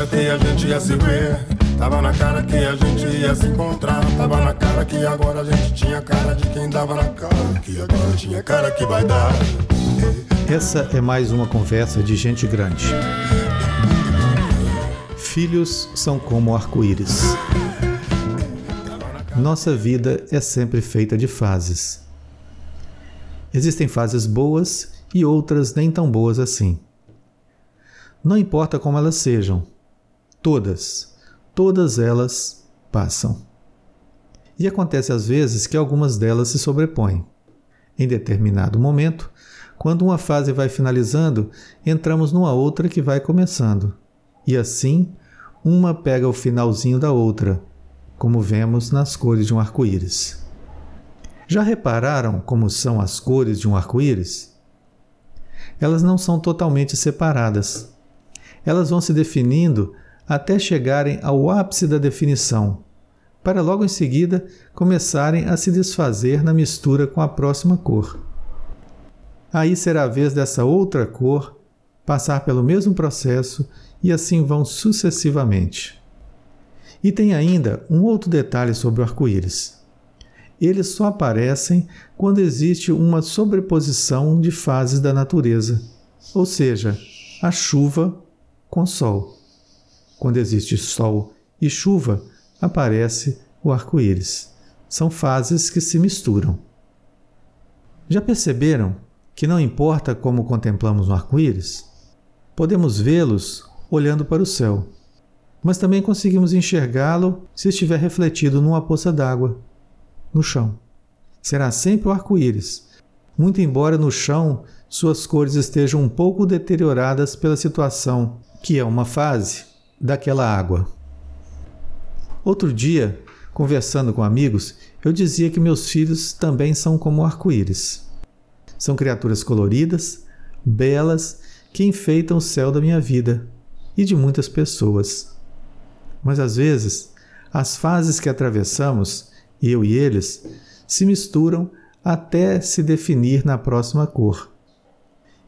cara que a gente ia se ver. Tava na cara que a gente ia se encontrar. Tava na cara que agora a gente tinha cara de quem dava na cara. Que agora tinha cara que vai dar. Essa é mais uma conversa de gente grande. Filhos são como arco-íris. Nossa vida é sempre feita de fases. Existem fases boas e outras nem tão boas assim. Não importa como elas sejam, todas, todas elas passam. E acontece às vezes que algumas delas se sobrepõem. Em determinado momento, quando uma fase vai finalizando, entramos numa outra que vai começando. E assim, uma pega o finalzinho da outra, como vemos nas cores de um arco-íris. Já repararam como são as cores de um arco-íris? Elas não são totalmente separadas. Elas vão se definindo até chegarem ao ápice da definição, para logo em seguida começarem a se desfazer na mistura com a próxima cor. Aí será a vez dessa outra cor passar pelo mesmo processo e assim vão sucessivamente. E tem ainda um outro detalhe sobre o arco-íris. Eles só aparecem quando existe uma sobreposição de fases da natureza, ou seja, a chuva com sol. Quando existe sol e chuva, aparece o arco-íris. São fases que se misturam. Já perceberam que não importa como contemplamos o arco-íris? Podemos vê-los olhando para o céu, mas também conseguimos enxergá-lo se estiver refletido numa poça d'água, no chão. Será sempre o arco-íris, muito embora no chão suas cores estejam um pouco deterioradas pela situação, que é uma fase daquela água. Outro dia, conversando com amigos, eu dizia que meus filhos também são como arco-íris. São criaturas coloridas, belas, que enfeitam o céu da minha vida e de muitas pessoas. Mas às vezes, as fases que atravessamos, eu e eles, se misturam até se definir na próxima cor.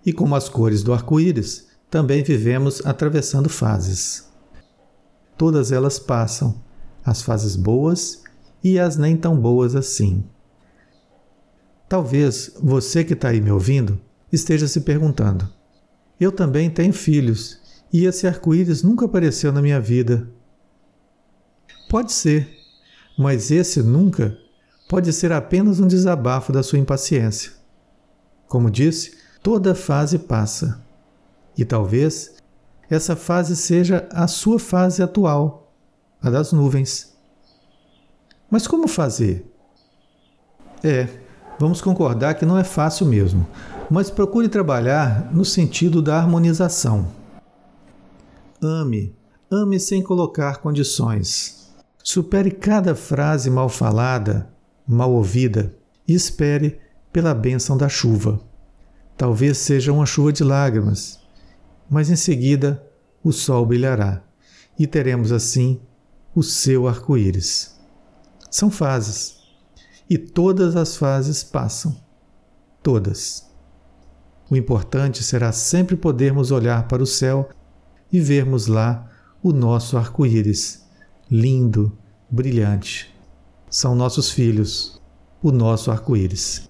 E como as cores do arco-íris, também vivemos atravessando fases. Todas elas passam, as fases boas e as nem tão boas assim. Talvez você que está aí me ouvindo esteja se perguntando: eu também tenho filhos e esse arco-íris nunca apareceu na minha vida. Pode ser, mas esse nunca pode ser apenas um desabafo da sua impaciência. Como disse, toda fase passa. E talvez essa fase seja a sua fase atual, a das nuvens. Mas como fazer? É, vamos concordar que não é fácil mesmo, mas procure trabalhar no sentido da harmonização. Ame, ame sem colocar condições. Supere cada frase mal falada, mal ouvida e espere pela bênção da chuva. Talvez seja uma chuva de lágrimas, mas em seguida o sol brilhará e teremos assim o seu arco-íris. São fases e todas as fases passam. Todas. O importante será sempre podermos olhar para o céu e vermos lá o nosso arco-íris, lindo, brilhante. São nossos filhos, o nosso arco-íris.